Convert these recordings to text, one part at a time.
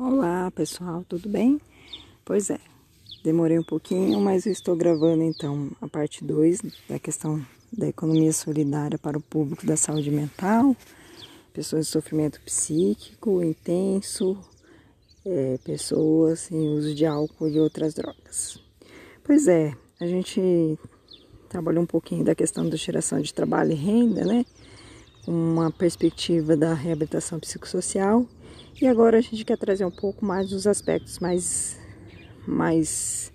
Olá pessoal, tudo bem? Pois é, demorei um pouquinho, mas eu estou gravando então a parte 2 da questão da economia solidária para o público da saúde mental, pessoas de sofrimento psíquico intenso, é, pessoas em uso de álcool e outras drogas. Pois é, a gente trabalhou um pouquinho da questão da geração de trabalho e renda, né? Uma perspectiva da reabilitação psicossocial e agora a gente quer trazer um pouco mais dos aspectos mais, mais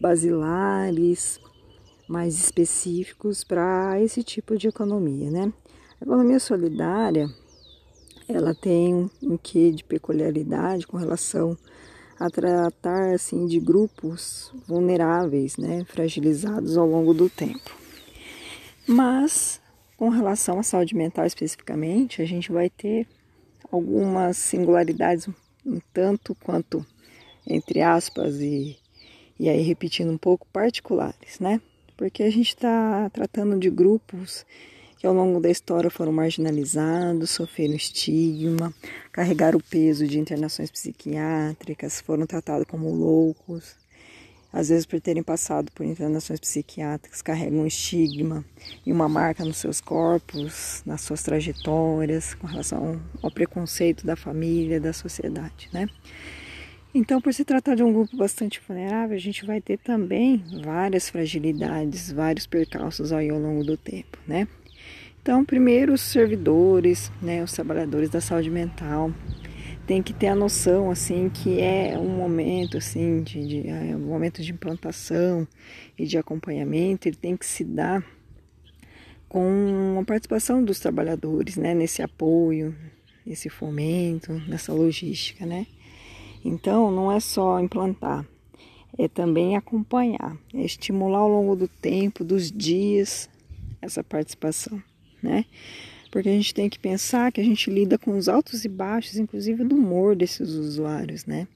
basilares, mais específicos para esse tipo de economia, né? A economia solidária, ela tem um, quê de peculiaridade com relação a tratar assim de grupos vulneráveis, né, fragilizados ao longo do tempo. Mas com relação à saúde mental especificamente, a gente vai ter algumas singularidades um tanto quanto, entre aspas, e, e aí repetindo um pouco, particulares, né? Porque a gente está tratando de grupos que ao longo da história foram marginalizados, sofreram estigma, carregaram o peso de internações psiquiátricas, foram tratados como loucos, às vezes por terem passado por internações psiquiátricas, carregam um estigma e uma marca nos seus corpos, nas suas trajetórias, com relação ao preconceito da família, da sociedade, né? Então, por se tratar de um grupo bastante vulnerável, a gente vai ter também várias fragilidades, vários percalços aí ao longo do tempo, né? Então, primeiro os servidores, né, os trabalhadores da saúde mental, tem que ter a noção assim que é um momento assim de, de é um momento de implantação e de acompanhamento ele tem que se dar com a participação dos trabalhadores né nesse apoio nesse fomento nessa logística né. Então não é só implantar é também acompanhar é estimular ao longo do tempo dos dias essa participação né porque a gente tem que pensar que a gente lida com os altos e baixos, inclusive do humor desses usuários, né?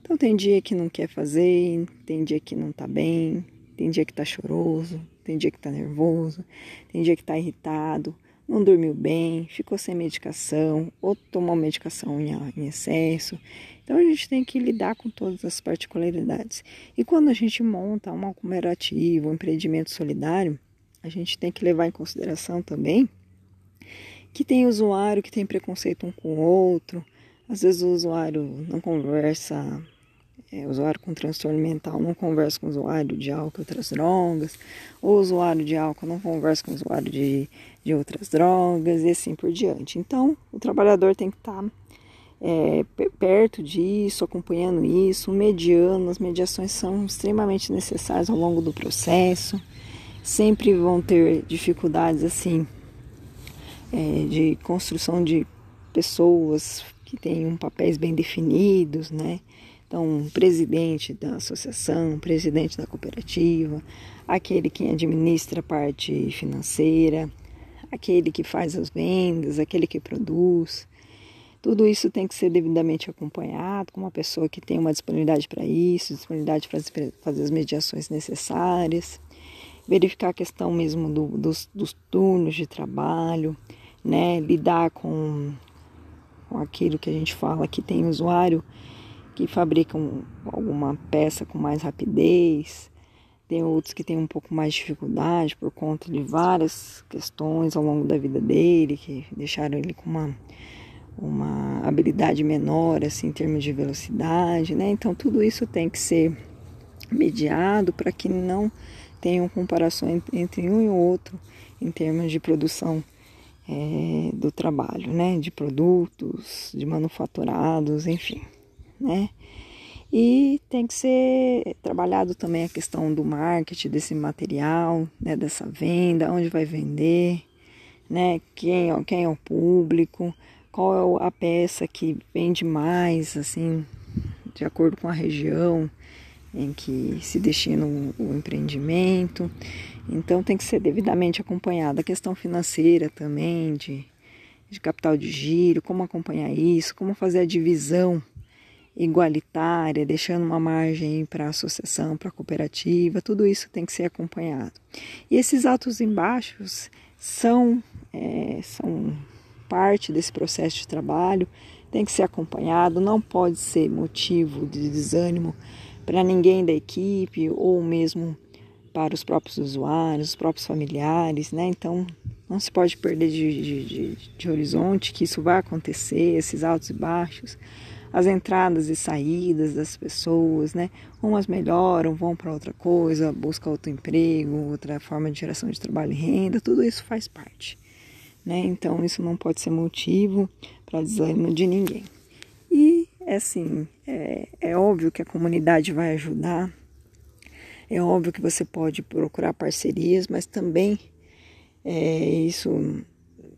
Então tem dia que não quer fazer, tem dia que não tá bem, tem dia que tá choroso, tem dia que tá nervoso, tem dia que tá irritado, não dormiu bem, ficou sem medicação, ou tomou medicação em excesso. Então a gente tem que lidar com todas as particularidades. E quando a gente monta uma cooperativa, um empreendimento solidário, a gente tem que levar em consideração também que tem usuário que tem preconceito um com o outro, às vezes o usuário não conversa, é, usuário com transtorno mental não conversa com o usuário de álcool e outras drogas, ou o usuário de álcool não conversa com o usuário de, de outras drogas e assim por diante. Então, o trabalhador tem que estar tá, é, perto disso, acompanhando isso, mediando. As mediações são extremamente necessárias ao longo do processo. Sempre vão ter dificuldades assim é, de construção de pessoas que tenham papéis bem definidos, né? Então, presidente da associação, presidente da cooperativa, aquele que administra a parte financeira, aquele que faz as vendas, aquele que produz. Tudo isso tem que ser devidamente acompanhado com uma pessoa que tem uma disponibilidade para isso, disponibilidade para fazer as mediações necessárias, verificar a questão mesmo do, dos, dos turnos de trabalho, né, lidar com, com aquilo que a gente fala que tem usuário que fabricam alguma peça com mais rapidez, tem outros que têm um pouco mais de dificuldade por conta de várias questões ao longo da vida dele, que deixaram ele com uma, uma habilidade menor assim, em termos de velocidade, né? Então tudo isso tem que ser mediado para que não tenham comparação entre um e outro em termos de produção é, do trabalho, né? De produtos, de manufaturados, enfim, né? E tem que ser trabalhado também a questão do marketing desse material, né? Dessa venda, onde vai vender, né? Quem, quem é o público, qual é a peça que vende mais, assim, de acordo com a região em que se destina o, empreendimento. Então tem que ser devidamente acompanhada a questão financeira também, de, de capital de giro, como acompanhar isso, como fazer a divisão igualitária, deixando uma margem para a associação, para a cooperativa, tudo isso tem que ser acompanhado. E esses atos embaixos são, é, são parte desse processo de trabalho, tem que ser acompanhado, não pode ser motivo de desânimo para ninguém da equipe ou mesmo para os próprios usuários, os próprios familiares, né? Então não se pode perder de, de, de, de horizonte que isso vai acontecer, esses altos e baixos as entradas e saídas das pessoas, né? Umas melhoram, vão para outra coisa, buscam outro emprego, outra forma de geração de trabalho e renda, tudo isso faz parte, né? Então isso não pode ser motivo para desânimo de ninguém. É assim, é, é óbvio que a comunidade vai ajudar, é óbvio que você pode procurar parcerias, mas também é, isso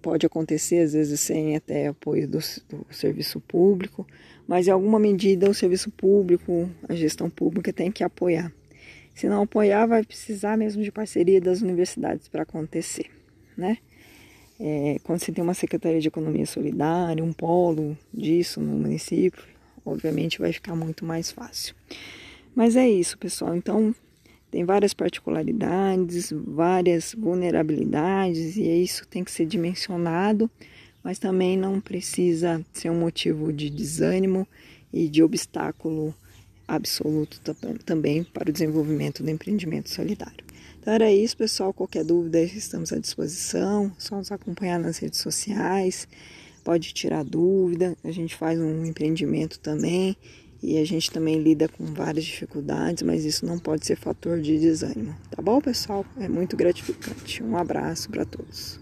pode acontecer às vezes sem até apoio do, do, serviço público, mas em alguma medida o serviço público, a gestão pública tem que apoiar. Se não apoiar, vai precisar mesmo de parceria das universidades para acontecer, né? É, quando você tem uma Secretaria de Economia Solidária, um polo disso no município, obviamente vai ficar muito mais fácil. Mas é isso, pessoal. Então, tem várias particularidades, várias vulnerabilidades, e isso tem que ser dimensionado, mas também não precisa ser um motivo de desânimo e de obstáculo absoluto também para o desenvolvimento do empreendimento solidário. Então era isso, pessoal. Qualquer dúvida, estamos à disposição. Só nos acompanhar nas redes sociais. Pode tirar dúvida. A gente faz um empreendimento também e a gente também lida com várias dificuldades, mas isso não pode ser fator de desânimo, tá bom, pessoal? É muito gratificante. Um abraço para todos.